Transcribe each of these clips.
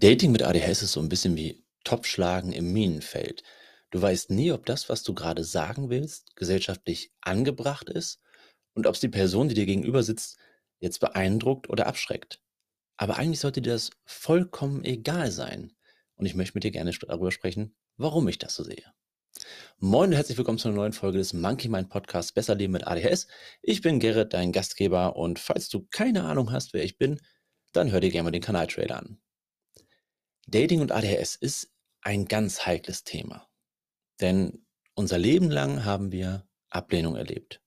Dating mit ADHS ist so ein bisschen wie Topfschlagen im Minenfeld. Du weißt nie, ob das, was du gerade sagen willst, gesellschaftlich angebracht ist und ob's die Person, die dir gegenüber sitzt, jetzt beeindruckt oder abschreckt. Aber eigentlich sollte dir das vollkommen egal sein. Und ich möchte mit dir gerne darüber sprechen, warum ich das so sehe. Moin und herzlich willkommen zu einer neuen Folge des Monkey Mind Podcasts Besser Leben mit ADHS. Ich bin Gerrit, dein Gastgeber und falls du keine Ahnung hast, wer ich bin, dann hör dir gerne mal den Kanaltrailer an. Dating und ADHS ist ein ganz heikles Thema. Denn unser Leben lang haben wir Ablehnung erlebt.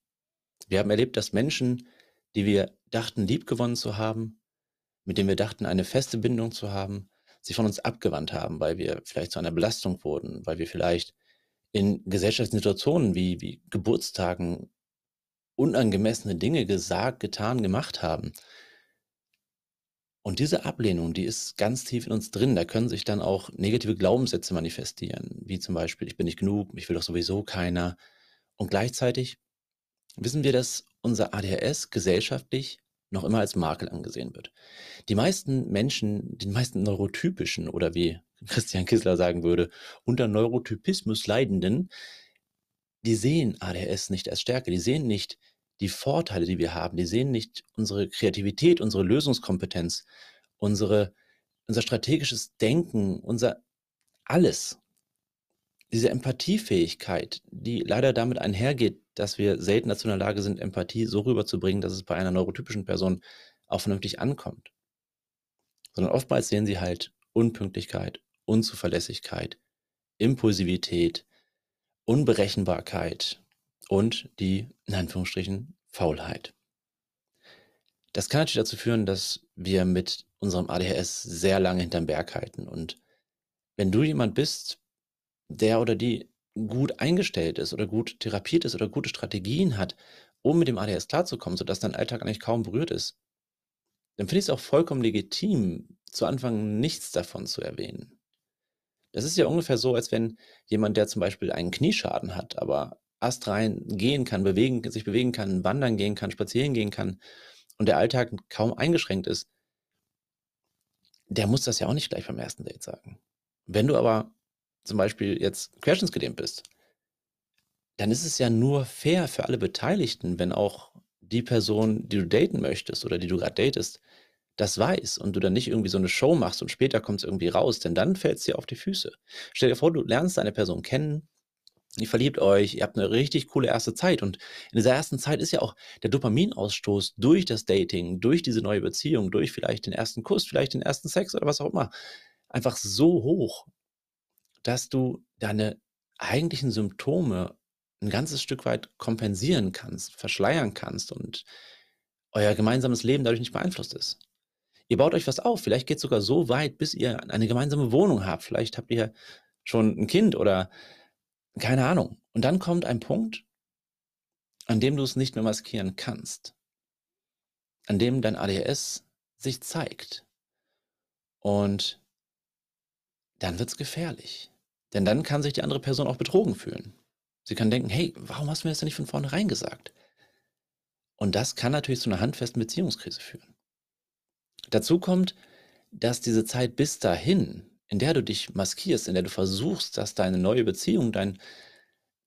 Wir haben erlebt, dass Menschen, die wir dachten, liebgewonnen zu haben, mit denen wir dachten, eine feste Bindung zu haben, sich von uns abgewandt haben, weil wir vielleicht zu einer Belastung wurden, weil wir vielleicht in gesellschaftlichen Situationen wie, wie Geburtstagen unangemessene Dinge gesagt, getan, gemacht haben, und diese Ablehnung, die ist ganz tief in uns drin. Da können sich dann auch negative Glaubenssätze manifestieren, wie zum Beispiel, ich bin nicht genug, mich will doch sowieso keiner. Und gleichzeitig wissen wir, dass unser ADHS gesellschaftlich noch immer als Makel angesehen wird. Die meisten Menschen, die meisten neurotypischen oder wie Christian Kissler sagen würde, unter Neurotypismus Leidenden, die sehen ADHS nicht als Stärke, die sehen nicht die Vorteile, die wir haben. Die sehen nicht unsere Kreativität, unsere Lösungskompetenz, unsere, unser strategisches Denken, unser alles. Diese Empathiefähigkeit, die leider damit einhergeht, dass wir selten dazu in der Lage sind, Empathie so rüberzubringen, dass es bei einer neurotypischen Person auch vernünftig ankommt. Sondern oftmals sehen sie halt Unpünktlichkeit, Unzuverlässigkeit, Impulsivität, Unberechenbarkeit, und die, in Anführungsstrichen, Faulheit. Das kann natürlich dazu führen, dass wir mit unserem ADHS sehr lange hinterm Berg halten. Und wenn du jemand bist, der oder die gut eingestellt ist oder gut therapiert ist oder gute Strategien hat, um mit dem ADHS klarzukommen, sodass dein Alltag eigentlich kaum berührt ist, dann finde ich es auch vollkommen legitim, zu Anfang nichts davon zu erwähnen. Das ist ja ungefähr so, als wenn jemand, der zum Beispiel einen Knieschaden hat, aber astrein gehen kann, bewegen, sich bewegen kann, wandern gehen kann, spazieren gehen kann und der Alltag kaum eingeschränkt ist, der muss das ja auch nicht gleich beim ersten Date sagen. Wenn du aber zum Beispiel jetzt querschnittsgelähmt bist, dann ist es ja nur fair für alle Beteiligten, wenn auch die Person, die du daten möchtest oder die du gerade datest, das weiß und du dann nicht irgendwie so eine Show machst und später kommt es irgendwie raus, denn dann fällt es dir auf die Füße. Stell dir vor, du lernst eine Person kennen, ihr verliebt euch, ihr habt eine richtig coole erste Zeit. Und in dieser ersten Zeit ist ja auch der Dopaminausstoß durch das Dating, durch diese neue Beziehung, durch vielleicht den ersten Kuss, vielleicht den ersten Sex oder was auch immer, einfach so hoch, dass du deine eigentlichen Symptome ein ganzes Stück weit kompensieren kannst, verschleiern kannst und euer gemeinsames Leben dadurch nicht beeinflusst ist. Ihr baut euch was auf, vielleicht geht es sogar so weit, bis ihr eine gemeinsame Wohnung habt, vielleicht habt ihr schon ein Kind oder keine Ahnung. Und dann kommt ein Punkt, an dem du es nicht mehr maskieren kannst. An dem dein ADHS sich zeigt. Und dann wird's gefährlich. Denn dann kann sich die andere Person auch betrogen fühlen. Sie kann denken, hey, warum hast du mir das denn nicht von vornherein gesagt? Und das kann natürlich zu einer handfesten Beziehungskrise führen. Dazu kommt, dass diese Zeit bis dahin in der du dich maskierst, in der du versuchst, dass deine neue Beziehung, dein,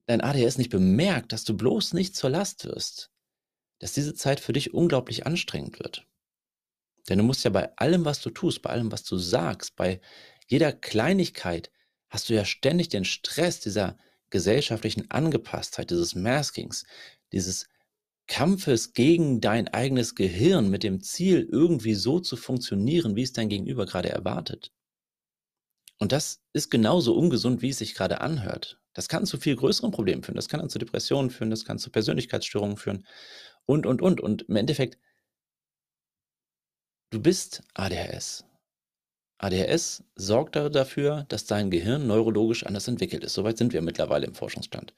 dein ADHS nicht bemerkt, dass du bloß nicht zur Last wirst, dass diese Zeit für dich unglaublich anstrengend wird. Denn du musst ja bei allem, was du tust, bei allem, was du sagst, bei jeder Kleinigkeit, hast du ja ständig den Stress dieser gesellschaftlichen Angepasstheit, dieses Maskings, dieses Kampfes gegen dein eigenes Gehirn mit dem Ziel, irgendwie so zu funktionieren, wie es dein Gegenüber gerade erwartet. Und das ist genauso ungesund, wie es sich gerade anhört. Das kann zu viel größeren Problemen führen. Das kann dann zu Depressionen führen, das kann zu Persönlichkeitsstörungen führen und, und, und. Und im Endeffekt, du bist ADHS. ADHS sorgt dafür, dass dein Gehirn neurologisch anders entwickelt ist. Soweit sind wir mittlerweile im Forschungsstand.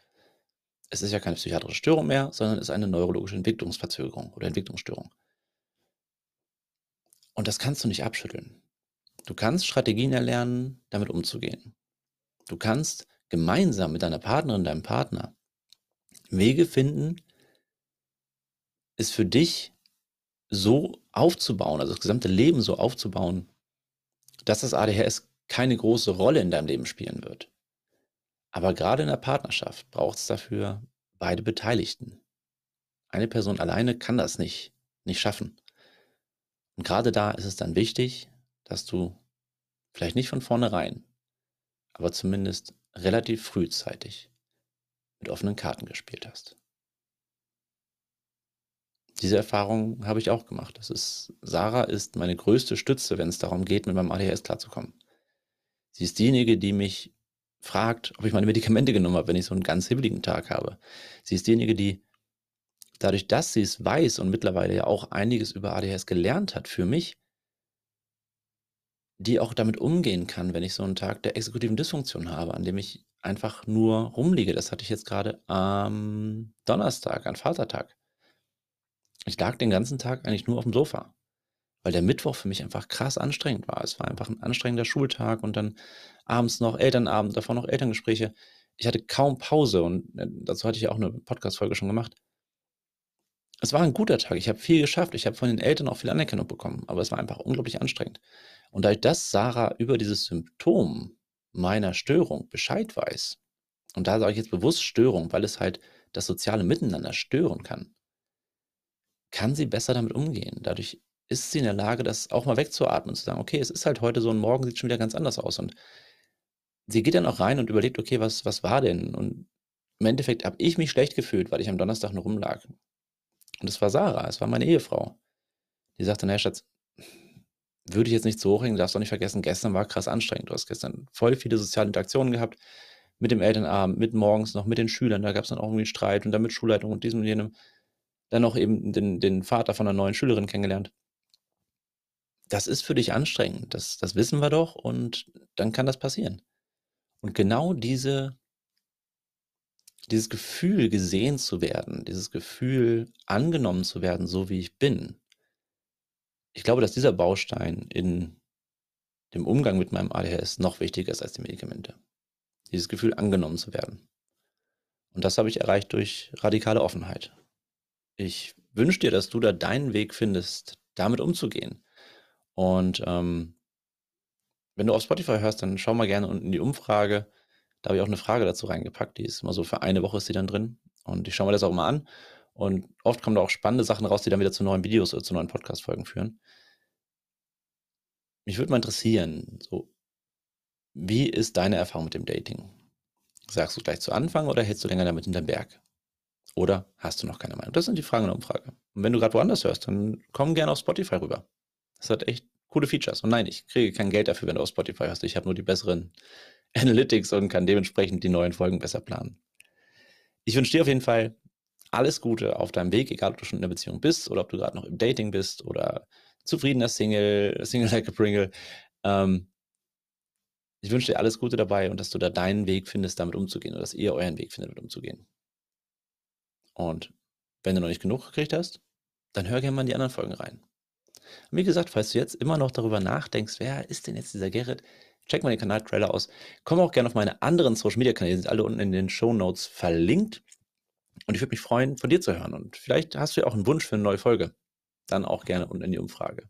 Es ist ja keine psychiatrische Störung mehr, sondern es ist eine neurologische Entwicklungsverzögerung oder Entwicklungsstörung. Und das kannst du nicht abschütteln. Du kannst Strategien erlernen, damit umzugehen. Du kannst gemeinsam mit deiner Partnerin, deinem Partner Wege finden, es für dich so aufzubauen, also das gesamte Leben so aufzubauen, dass das ADHS keine große Rolle in deinem Leben spielen wird. Aber gerade in der Partnerschaft braucht es dafür beide Beteiligten. Eine Person alleine kann das nicht, nicht schaffen. Und gerade da ist es dann wichtig, dass du vielleicht nicht von vornherein, aber zumindest relativ frühzeitig mit offenen Karten gespielt hast. Diese Erfahrung habe ich auch gemacht. Das ist, Sarah ist meine größte Stütze, wenn es darum geht, mit meinem ADHS klarzukommen. Sie ist diejenige, die mich fragt, ob ich meine Medikamente genommen habe, wenn ich so einen ganz hibbeligen Tag habe. Sie ist diejenige, die dadurch, dass sie es weiß und mittlerweile ja auch einiges über ADHS gelernt hat für mich, die auch damit umgehen kann, wenn ich so einen Tag der exekutiven Dysfunktion habe, an dem ich einfach nur rumliege. Das hatte ich jetzt gerade am Donnerstag, an Vatertag. Ich lag den ganzen Tag eigentlich nur auf dem Sofa, weil der Mittwoch für mich einfach krass anstrengend war. Es war einfach ein anstrengender Schultag und dann abends noch Elternabend, davor noch Elterngespräche. Ich hatte kaum Pause und äh, dazu hatte ich auch eine Podcast-Folge schon gemacht es war ein guter Tag. Ich habe viel geschafft. Ich habe von den Eltern auch viel Anerkennung bekommen, aber es war einfach unglaublich anstrengend. Und dadurch, dass Sarah über dieses Symptom meiner Störung Bescheid weiß, und da sage ich jetzt bewusst Störung, weil es halt das soziale Miteinander stören kann, kann sie besser damit umgehen. Dadurch ist sie in der Lage, das auch mal wegzuatmen und zu sagen, okay, es ist halt heute so und morgen sieht schon wieder ganz anders aus. Und sie geht dann auch rein und überlegt, okay, was, was war denn? Und im Endeffekt habe ich mich schlecht gefühlt, weil ich am Donnerstag nur rumlag. Und es war Sarah, es war meine Ehefrau. Die sagte, naja, Schatz, würde ich jetzt nicht so hochhängen, darfst du auch nicht vergessen, gestern war krass anstrengend. Du hast gestern voll viele soziale Interaktionen gehabt, mit dem Elternabend, mit morgens noch, mit den Schülern, da gab es dann auch irgendwie Streit und dann mit Schulleitung und diesem und jenem. Dann noch eben den, den Vater von einer neuen Schülerin kennengelernt. Das ist für dich anstrengend, das, das wissen wir doch und dann kann das passieren. Und genau diese dieses Gefühl, gesehen zu werden, dieses Gefühl, angenommen zu werden, so wie ich bin. Ich glaube, dass dieser Baustein in dem Umgang mit meinem ADHS noch wichtiger ist als die Medikamente. Dieses Gefühl, angenommen zu werden. Und das habe ich erreicht durch radikale Offenheit. Ich wünsche dir, dass du da deinen Weg findest, damit umzugehen. Und ähm, wenn du auf Spotify hörst, dann schau mal gerne unten in die Umfrage. Da habe ich auch eine Frage dazu reingepackt, die ist immer so für eine Woche ist die dann drin. Und ich schaue mir das auch mal an. Und oft kommen da auch spannende Sachen raus, die dann wieder zu neuen Videos oder zu neuen Podcast-Folgen führen. Mich würde mal interessieren, so, wie ist deine Erfahrung mit dem Dating? Sagst du gleich zu Anfang oder hältst du länger damit hinterm Berg? Oder hast du noch keine Meinung? Das sind die Fragen in der Umfrage. Und wenn du gerade woanders hörst, dann komm gerne auf Spotify rüber. Das hat echt coole Features. Und nein, ich kriege kein Geld dafür, wenn du auf Spotify hörst. Ich habe nur die besseren Analytics und kann dementsprechend die neuen Folgen besser planen. Ich wünsche dir auf jeden Fall alles Gute auf deinem Weg, egal ob du schon in einer Beziehung bist oder ob du gerade noch im Dating bist oder zufriedener Single, Single like a Pringle. Ähm, ich wünsche dir alles Gute dabei und dass du da deinen Weg findest, damit umzugehen oder dass ihr euren Weg findet, damit umzugehen. Und wenn du noch nicht genug gekriegt hast, dann hör gerne mal in die anderen Folgen rein. Und wie gesagt, falls du jetzt immer noch darüber nachdenkst, wer ist denn jetzt dieser Gerrit? Check mal den Kanal Trailer aus. Komm auch gerne auf meine anderen Social Media Kanäle, die sind alle unten in den Show Notes verlinkt. Und ich würde mich freuen, von dir zu hören. Und vielleicht hast du ja auch einen Wunsch für eine neue Folge. Dann auch gerne unten in die Umfrage.